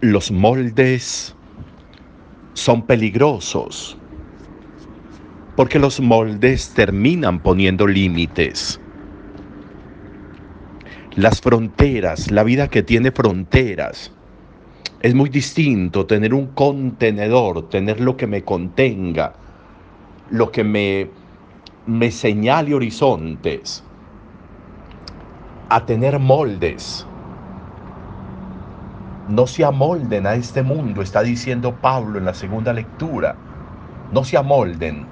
los moldes son peligrosos porque los moldes terminan poniendo límites. Las fronteras, la vida que tiene fronteras, es muy distinto tener un contenedor, tener lo que me contenga, lo que me, me señale horizontes, a tener moldes. No se amolden a este mundo, está diciendo Pablo en la segunda lectura. No se amolden,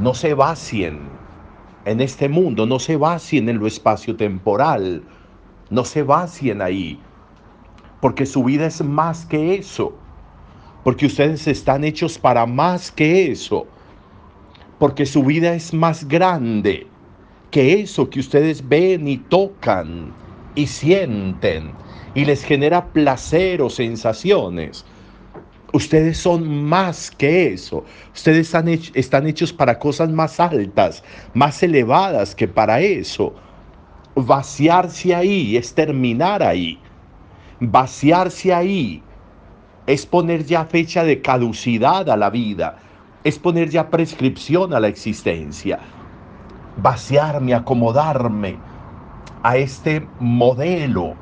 no se vacien en este mundo, no se vacien en lo espacio temporal, no se vacien ahí, porque su vida es más que eso, porque ustedes están hechos para más que eso, porque su vida es más grande que eso que ustedes ven y tocan y sienten y les genera placer o sensaciones. Ustedes son más que eso. Ustedes están, hechos para cosas más altas, más elevadas que para eso. Vaciarse ahí es terminar ahí. Vaciarse ahí es poner ya fecha de caducidad a la vida. Es poner ya prescripción a la existencia vaciarme, acomodarme a este modelo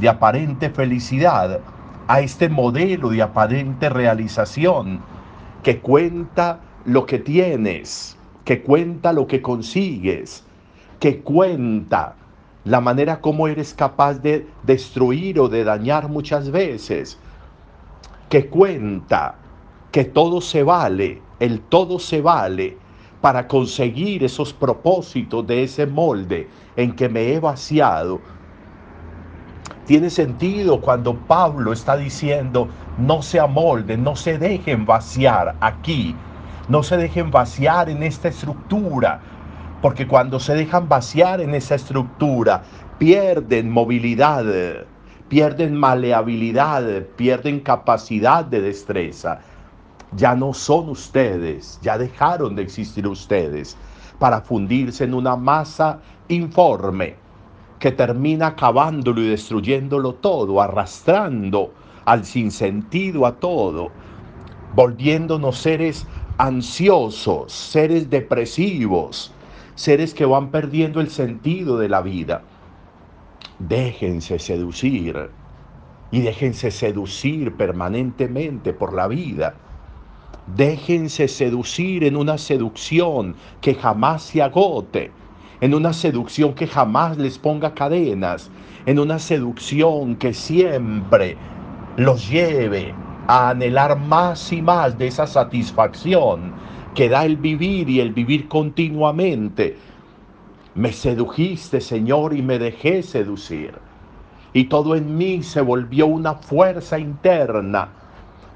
de aparente felicidad, a este modelo de aparente realización que cuenta lo que tienes, que cuenta lo que consigues, que cuenta la manera como eres capaz de destruir o de dañar muchas veces, que cuenta que todo se vale, el todo se vale para conseguir esos propósitos de ese molde en que me he vaciado. Tiene sentido cuando Pablo está diciendo, no se amolden, no se dejen vaciar aquí, no se dejen vaciar en esta estructura, porque cuando se dejan vaciar en esa estructura, pierden movilidad, pierden maleabilidad, pierden capacidad de destreza. Ya no son ustedes, ya dejaron de existir ustedes para fundirse en una masa informe que termina acabándolo y destruyéndolo todo, arrastrando al sinsentido a todo, volviéndonos seres ansiosos, seres depresivos, seres que van perdiendo el sentido de la vida. Déjense seducir y déjense seducir permanentemente por la vida Déjense seducir en una seducción que jamás se agote, en una seducción que jamás les ponga cadenas, en una seducción que siempre los lleve a anhelar más y más de esa satisfacción que da el vivir y el vivir continuamente. Me sedujiste, Señor, y me dejé seducir. Y todo en mí se volvió una fuerza interna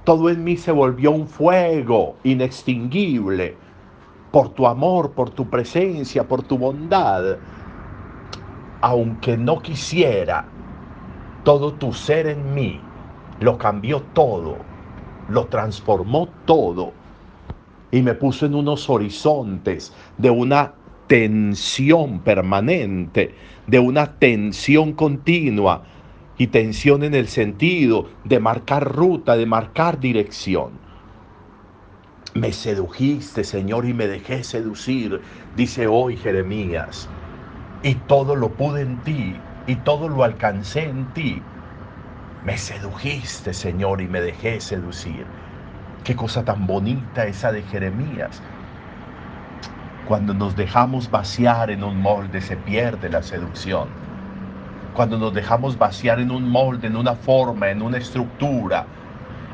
todo en mí se volvió un fuego inextinguible por tu amor, por tu presencia, por tu bondad. Aunque no quisiera, todo tu ser en mí lo cambió todo, lo transformó todo y me puso en unos horizontes de una tensión permanente, de una tensión continua y tensión en el sentido de marcar ruta, de marcar dirección. Me sedujiste, Señor, y me dejé seducir, dice hoy Jeremías, y todo lo pude en ti, y todo lo alcancé en ti. Me sedujiste, Señor, y me dejé seducir. Qué cosa tan bonita esa de Jeremías. Cuando nos dejamos vaciar en un molde se pierde la seducción cuando nos dejamos vaciar en un molde, en una forma, en una estructura,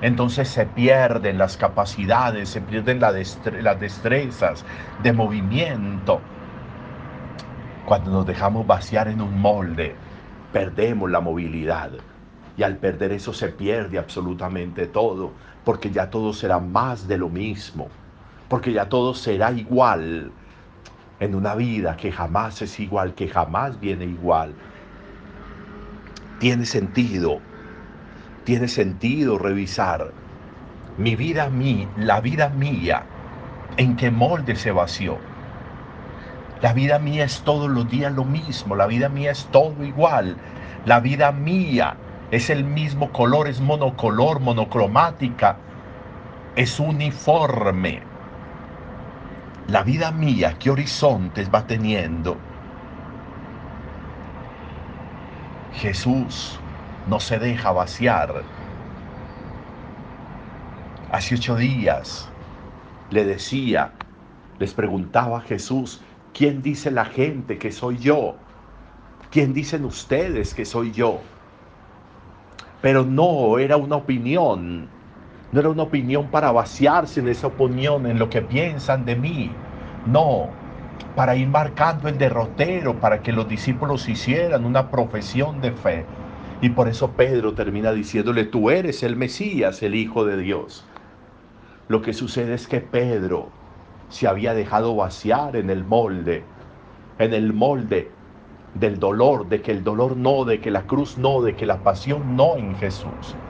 entonces se pierden las capacidades, se pierden las destrezas de movimiento. Cuando nos dejamos vaciar en un molde, perdemos la movilidad. Y al perder eso se pierde absolutamente todo, porque ya todo será más de lo mismo, porque ya todo será igual en una vida que jamás es igual, que jamás viene igual tiene sentido, tiene sentido revisar mi vida mí, la vida mía, en qué molde se vació. La vida mía es todos los días lo mismo, la vida mía es todo igual. La vida mía es el mismo color, es monocolor, monocromática, es uniforme. La vida mía, ¿qué horizontes va teniendo? Jesús no se deja vaciar. Hace ocho días le decía, les preguntaba a Jesús, ¿quién dice la gente que soy yo? ¿Quién dicen ustedes que soy yo? Pero no era una opinión, no era una opinión para vaciarse en esa opinión, en lo que piensan de mí. No, para ir marcando el derrotero, para que los discípulos hicieran una profesión de fe. Y por eso Pedro termina diciéndole, tú eres el Mesías, el Hijo de Dios. Lo que sucede es que Pedro se había dejado vaciar en el molde, en el molde del dolor, de que el dolor no, de que la cruz no, de que la pasión no en Jesús.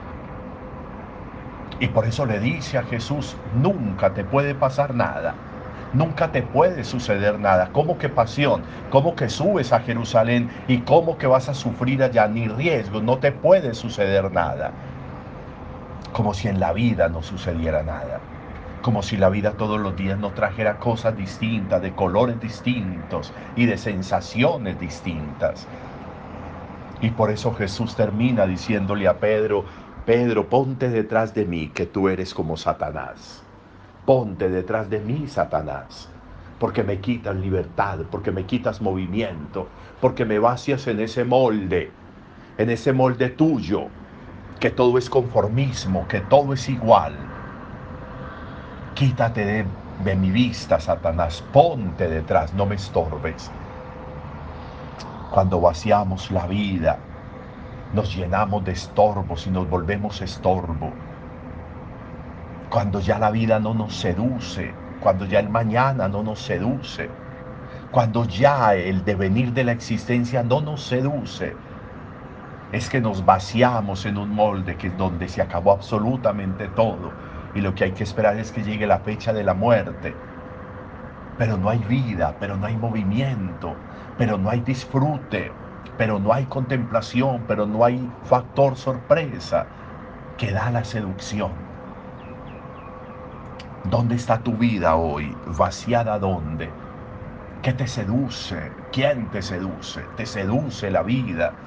Y por eso le dice a Jesús, nunca te puede pasar nada, nunca te puede suceder nada. ¿Cómo que pasión? ¿Cómo que subes a Jerusalén? ¿Y cómo que vas a sufrir allá? Ni riesgo, no te puede suceder nada. Como si en la vida no sucediera nada como si la vida todos los días no trajera cosas distintas, de colores distintos y de sensaciones distintas. Y por eso Jesús termina diciéndole a Pedro, Pedro, ponte detrás de mí, que tú eres como Satanás. Ponte detrás de mí, Satanás, porque me quitas libertad, porque me quitas movimiento, porque me vacias en ese molde, en ese molde tuyo, que todo es conformismo, que todo es igual Quítate de, mi vista, Satanás, ponte detrás, no me estorbes. Cuando vaciamos la vida, nos llenamos de estorbos y nos volvemos estorbo. Cuando ya la vida no nos seduce, cuando ya el mañana no nos seduce, cuando ya el devenir de la existencia no nos seduce, es que nos vaciamos en un molde que es donde se acabó absolutamente todo y lo que hay que esperar es que llegue la fecha de la muerte. Pero no hay vida, pero no hay movimiento, pero no hay disfrute, pero no hay contemplación, pero no hay factor sorpresa que da la seducción. ¿Dónde está tu vida hoy? ¿Vaciada dónde? ¿Qué te seduce? ¿Quién te seduce? ¿Te seduce la vida?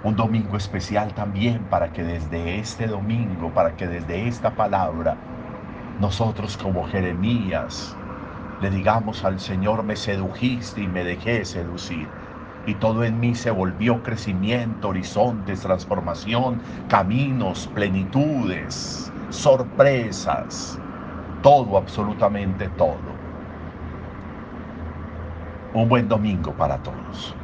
un domingo especial también para que desde este domingo, para que desde esta palabra, nosotros como Jeremías le digamos al Señor, me sedujiste y me dejé seducir. Y todo en mí se volvió crecimiento, horizontes, transformación, caminos, plenitudes, sorpresas, todo, absolutamente todo. Un buen domingo para todos.